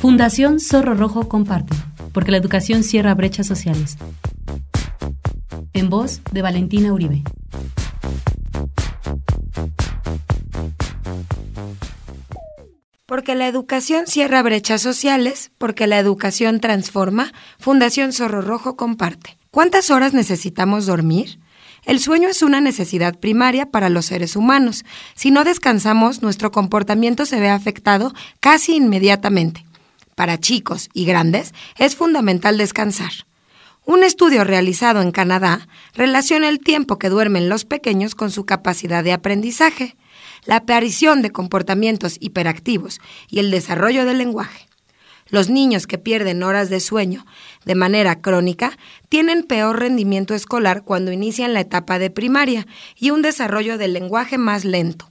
Fundación Zorro Rojo comparte, porque la educación cierra brechas sociales. En voz de Valentina Uribe. Porque la educación cierra brechas sociales, porque la educación transforma, Fundación Zorro Rojo comparte. ¿Cuántas horas necesitamos dormir? El sueño es una necesidad primaria para los seres humanos. Si no descansamos, nuestro comportamiento se ve afectado casi inmediatamente. Para chicos y grandes es fundamental descansar. Un estudio realizado en Canadá relaciona el tiempo que duermen los pequeños con su capacidad de aprendizaje, la aparición de comportamientos hiperactivos y el desarrollo del lenguaje. Los niños que pierden horas de sueño de manera crónica tienen peor rendimiento escolar cuando inician la etapa de primaria y un desarrollo del lenguaje más lento.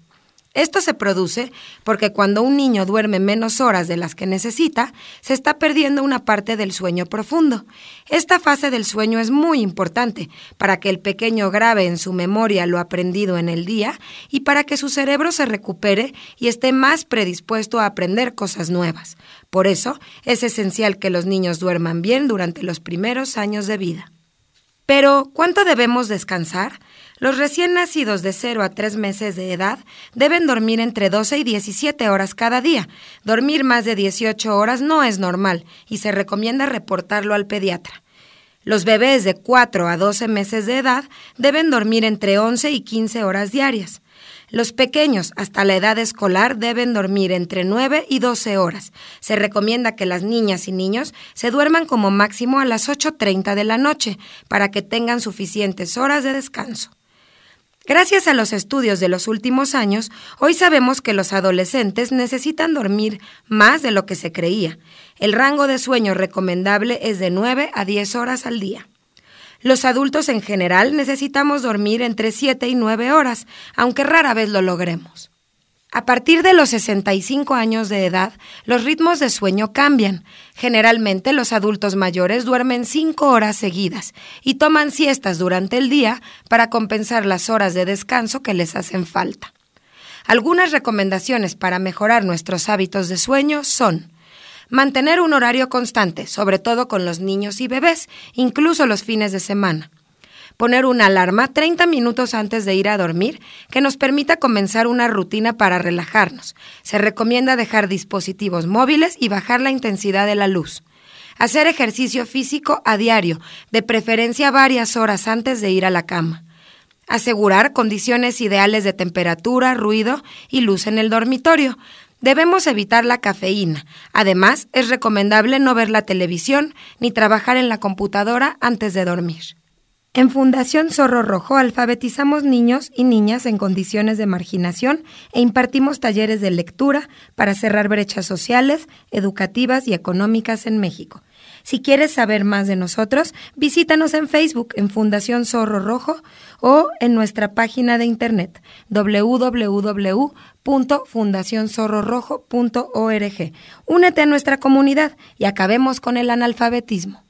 Esto se produce porque cuando un niño duerme menos horas de las que necesita, se está perdiendo una parte del sueño profundo. Esta fase del sueño es muy importante para que el pequeño grabe en su memoria lo aprendido en el día y para que su cerebro se recupere y esté más predispuesto a aprender cosas nuevas. Por eso es esencial que los niños duerman bien durante los primeros años de vida. Pero, ¿cuánto debemos descansar? Los recién nacidos de 0 a 3 meses de edad deben dormir entre 12 y 17 horas cada día. Dormir más de 18 horas no es normal y se recomienda reportarlo al pediatra. Los bebés de 4 a 12 meses de edad deben dormir entre 11 y 15 horas diarias. Los pequeños hasta la edad escolar deben dormir entre 9 y 12 horas. Se recomienda que las niñas y niños se duerman como máximo a las 8.30 de la noche para que tengan suficientes horas de descanso. Gracias a los estudios de los últimos años, hoy sabemos que los adolescentes necesitan dormir más de lo que se creía. El rango de sueño recomendable es de 9 a 10 horas al día. Los adultos en general necesitamos dormir entre 7 y 9 horas, aunque rara vez lo logremos. A partir de los 65 años de edad, los ritmos de sueño cambian. Generalmente los adultos mayores duermen 5 horas seguidas y toman siestas durante el día para compensar las horas de descanso que les hacen falta. Algunas recomendaciones para mejorar nuestros hábitos de sueño son Mantener un horario constante, sobre todo con los niños y bebés, incluso los fines de semana. Poner una alarma 30 minutos antes de ir a dormir que nos permita comenzar una rutina para relajarnos. Se recomienda dejar dispositivos móviles y bajar la intensidad de la luz. Hacer ejercicio físico a diario, de preferencia varias horas antes de ir a la cama. Asegurar condiciones ideales de temperatura, ruido y luz en el dormitorio. Debemos evitar la cafeína. Además, es recomendable no ver la televisión ni trabajar en la computadora antes de dormir. En Fundación Zorro Rojo alfabetizamos niños y niñas en condiciones de marginación e impartimos talleres de lectura para cerrar brechas sociales, educativas y económicas en México. Si quieres saber más de nosotros, visítanos en Facebook en Fundación Zorro Rojo o en nuestra página de internet www.fundacionzorrorojo.org. Únete a nuestra comunidad y acabemos con el analfabetismo.